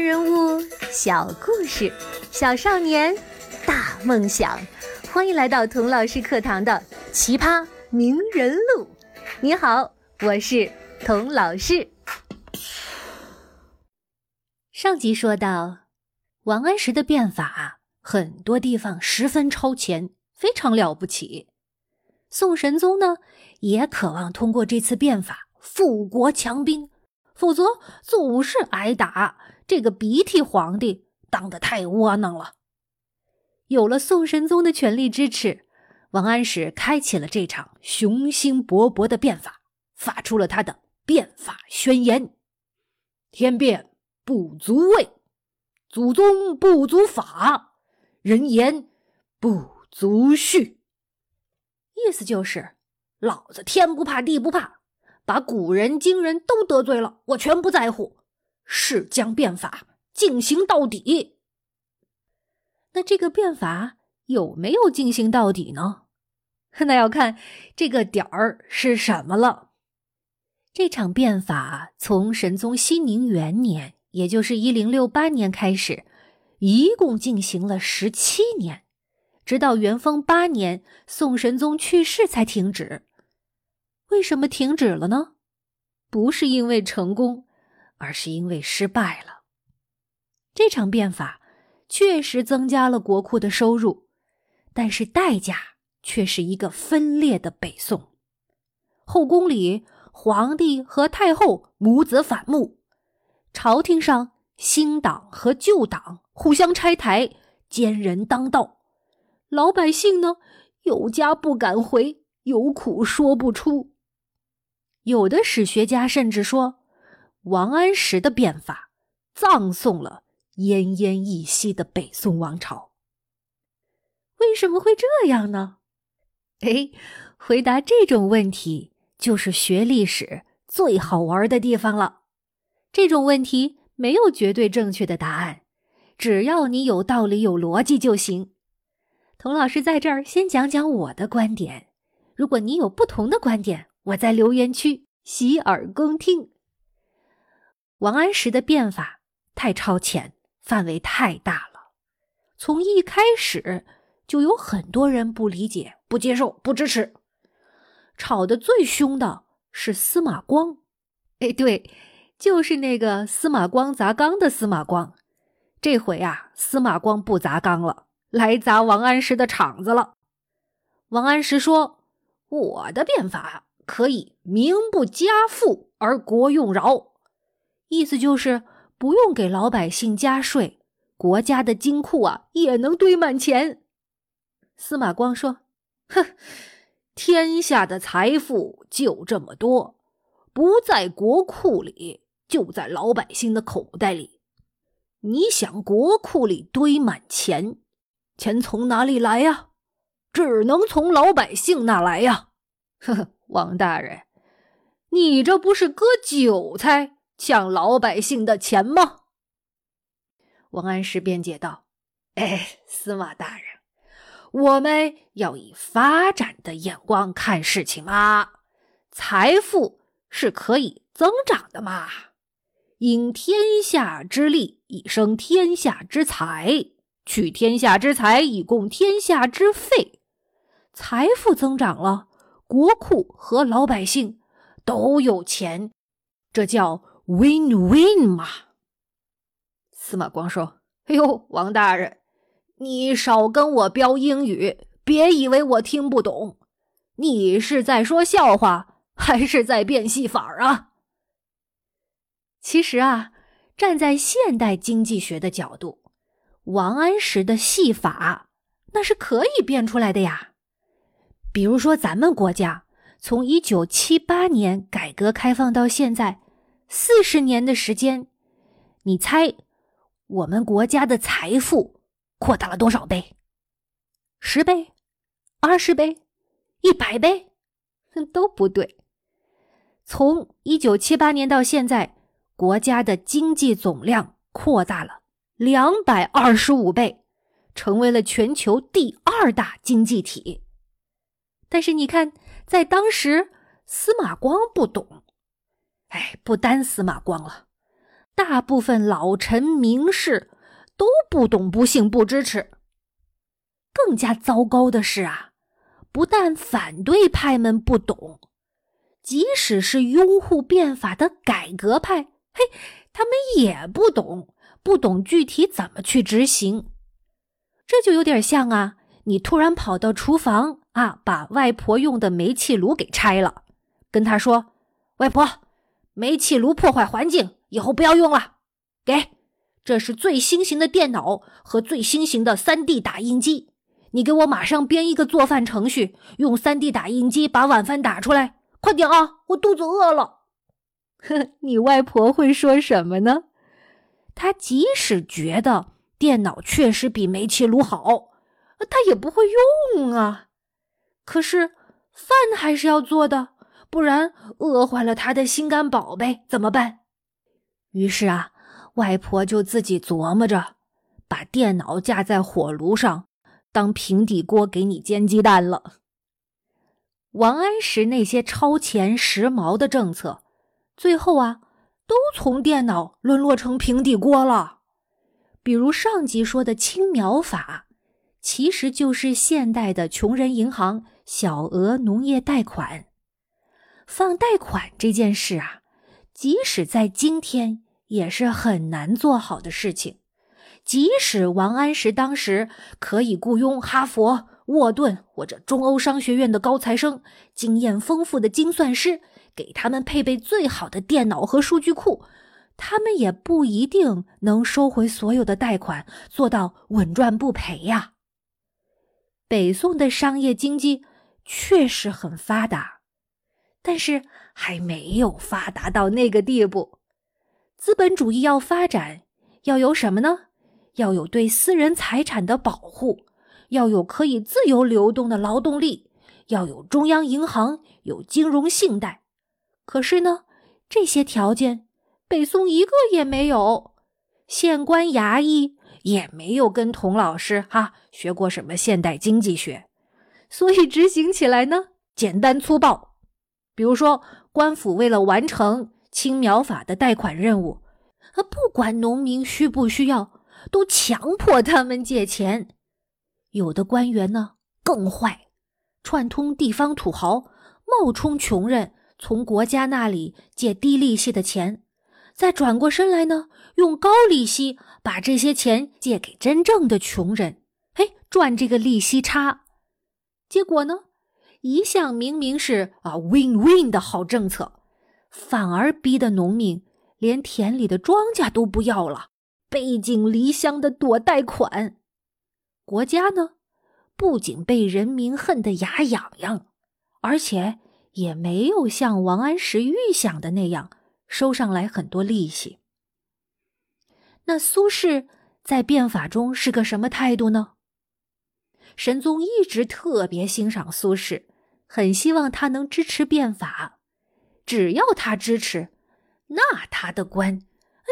人物小故事，小少年大梦想。欢迎来到童老师课堂的《奇葩名人录》。你好，我是童老师。上集说到，王安石的变法很多地方十分超前，非常了不起。宋神宗呢，也渴望通过这次变法富国强兵。否则总是挨打，这个鼻涕皇帝当得太窝囊了。有了宋神宗的全力支持，王安石开启了这场雄心勃勃的变法，发出了他的变法宣言：“天变不足畏，祖宗不足法，人言不足恤。”意思就是，老子天不怕地不怕。把古人今人都得罪了，我全不在乎，是将变法进行到底。那这个变法有没有进行到底呢？那要看这个点儿是什么了。这场变法从神宗熙宁元年，也就是一零六八年开始，一共进行了十七年，直到元丰八年宋神宗去世才停止。为什么停止了呢？不是因为成功，而是因为失败了。这场变法确实增加了国库的收入，但是代价却是一个分裂的北宋。后宫里，皇帝和太后母子反目；朝廷上，新党和旧党互相拆台，奸人当道。老百姓呢，有家不敢回，有苦说不出。有的史学家甚至说，王安石的变法葬送了奄奄一息的北宋王朝。为什么会这样呢？哎，回答这种问题就是学历史最好玩的地方了。这种问题没有绝对正确的答案，只要你有道理、有逻辑就行。童老师在这儿先讲讲我的观点，如果你有不同的观点。我在留言区洗耳恭听。王安石的变法太超前，范围太大了，从一开始就有很多人不理解、不接受、不支持。吵得最凶的是司马光，哎，对，就是那个司马光砸缸的司马光。这回啊，司马光不砸缸了，来砸王安石的场子了。王安石说：“我的变法。”可以民不加赋而国用饶，意思就是不用给老百姓加税，国家的金库啊也能堆满钱。司马光说：“哼，天下的财富就这么多，不在国库里，就在老百姓的口袋里。你想国库里堆满钱，钱从哪里来呀？只能从老百姓那来呀。”呵呵。王大人，你这不是割韭菜抢老百姓的钱吗？王安石辩解道：“哎，司马大人，我们要以发展的眼光看事情嘛。财富是可以增长的嘛。因天下之利，以生天下之财；取天下之财，以供天下之费。财富增长了。”国库和老百姓都有钱，这叫 win-win 嘛？司马光说：“哎呦，王大人，你少跟我飙英语，别以为我听不懂。你是在说笑话，还是在变戏法啊？”其实啊，站在现代经济学的角度，王安石的戏法那是可以变出来的呀。比如说，咱们国家从一九七八年改革开放到现在四十年的时间，你猜我们国家的财富扩大了多少倍？十倍、二十倍、一百倍？都不对。从一九七八年到现在，国家的经济总量扩大了两百二十五倍，成为了全球第二大经济体。但是你看，在当时，司马光不懂。哎，不单司马光了，大部分老臣名士都不懂不信、不支持。更加糟糕的是啊，不但反对派们不懂，即使是拥护变法的改革派，嘿，他们也不懂，不懂具体怎么去执行。这就有点像啊，你突然跑到厨房啊，把外婆用的煤气炉给拆了，跟她说：“外婆，煤气炉破坏环境，以后不要用了。”给，这是最新型的电脑和最新型的 3D 打印机。你给我马上编一个做饭程序，用 3D 打印机把晚饭打出来，快点啊！我肚子饿了。呵，你外婆会说什么呢？她即使觉得电脑确实比煤气炉好，她也不会用啊。可是饭还是要做的，不然饿坏了他的心肝宝贝怎么办？于是啊，外婆就自己琢磨着，把电脑架在火炉上。当平底锅给你煎鸡蛋了。王安石那些超前时髦的政策，最后啊，都从电脑沦落成平底锅了。比如上集说的青苗法，其实就是现代的穷人银行小额农业贷款。放贷款这件事啊，即使在今天也是很难做好的事情。即使王安石当时可以雇佣哈佛、沃顿或者中欧商学院的高材生、经验丰富的精算师，给他们配备最好的电脑和数据库，他们也不一定能收回所有的贷款，做到稳赚不赔呀。北宋的商业经济确实很发达，但是还没有发达到那个地步。资本主义要发展，要有什么呢？要有对私人财产的保护，要有可以自由流动的劳动力，要有中央银行，有金融信贷。可是呢，这些条件北宋一个也没有，县官衙役也没有跟童老师哈学过什么现代经济学，所以执行起来呢简单粗暴。比如说，官府为了完成青苗法的贷款任务，啊，不管农民需不需要。都强迫他们借钱，有的官员呢更坏，串通地方土豪，冒充穷人，从国家那里借低利息的钱，再转过身来呢，用高利息把这些钱借给真正的穷人，嘿，赚这个利息差。结果呢，一向明明是啊 win win 的好政策，反而逼得农民连田里的庄稼都不要了。背井离乡的躲贷款，国家呢，不仅被人民恨得牙痒痒，而且也没有像王安石预想的那样收上来很多利息。那苏轼在变法中是个什么态度呢？神宗一直特别欣赏苏轼，很希望他能支持变法，只要他支持，那他的官。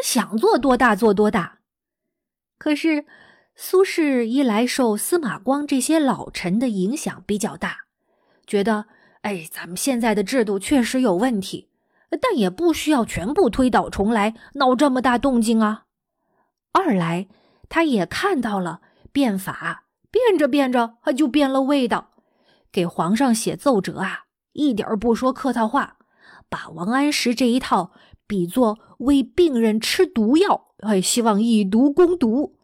想做多大做多大，可是苏轼一来受司马光这些老臣的影响比较大，觉得哎，咱们现在的制度确实有问题，但也不需要全部推倒重来，闹这么大动静啊。二来，他也看到了变法变着变着，他就变了味道，给皇上写奏折啊，一点不说客套话，把王安石这一套。比作为病人吃毒药，哎，希望以毒攻毒。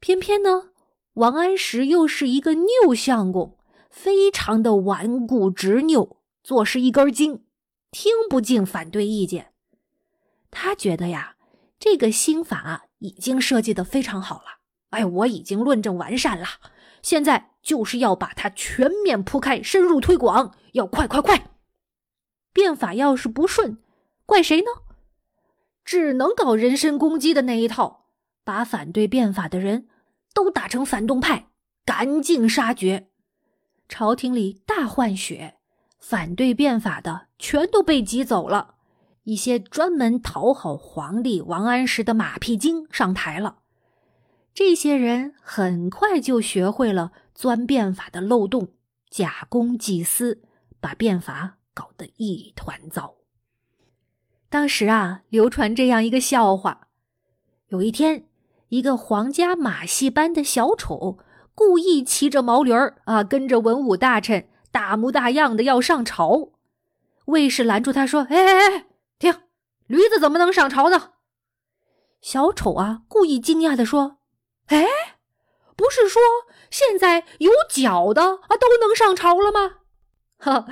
偏偏呢，王安石又是一个拗相公，非常的顽固执拗，做事一根筋，听不进反对意见。他觉得呀，这个新法已经设计的非常好了，哎，我已经论证完善了，现在就是要把它全面铺开，深入推广，要快快快。变法要是不顺。怪谁呢？只能搞人身攻击的那一套，把反对变法的人都打成反动派，赶尽杀绝。朝廷里大换血，反对变法的全都被挤走了，一些专门讨好皇帝王安石的马屁精上台了。这些人很快就学会了钻变法的漏洞，假公济私，把变法搞得一团糟。当时啊，流传这样一个笑话：有一天，一个皇家马戏班的小丑故意骑着毛驴儿啊，跟着文武大臣大模大样的要上朝。卫士拦住他说：“哎哎哎，停！驴子怎么能上朝呢？”小丑啊，故意惊讶的说：“哎，不是说现在有脚的啊都能上朝了吗？”哈，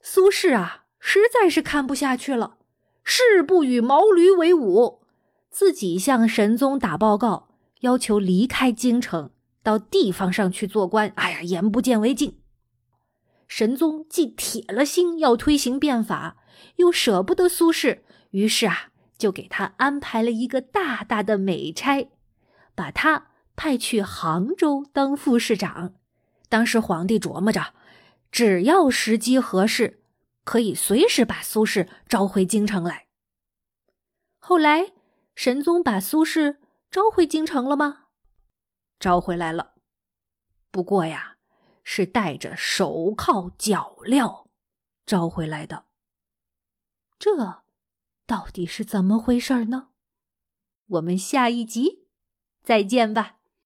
苏轼啊，实在是看不下去了，誓不与毛驴为伍，自己向神宗打报告，要求离开京城，到地方上去做官。哎呀，眼不见为净。神宗既铁了心要推行变法，又舍不得苏轼，于是啊。就给他安排了一个大大的美差，把他派去杭州当副市长。当时皇帝琢磨着，只要时机合适，可以随时把苏轼召回京城来。后来，神宗把苏轼召回京城了吗？召回来了，不过呀，是带着手铐脚镣召回来的。这。到底是怎么回事呢？我们下一集再见吧。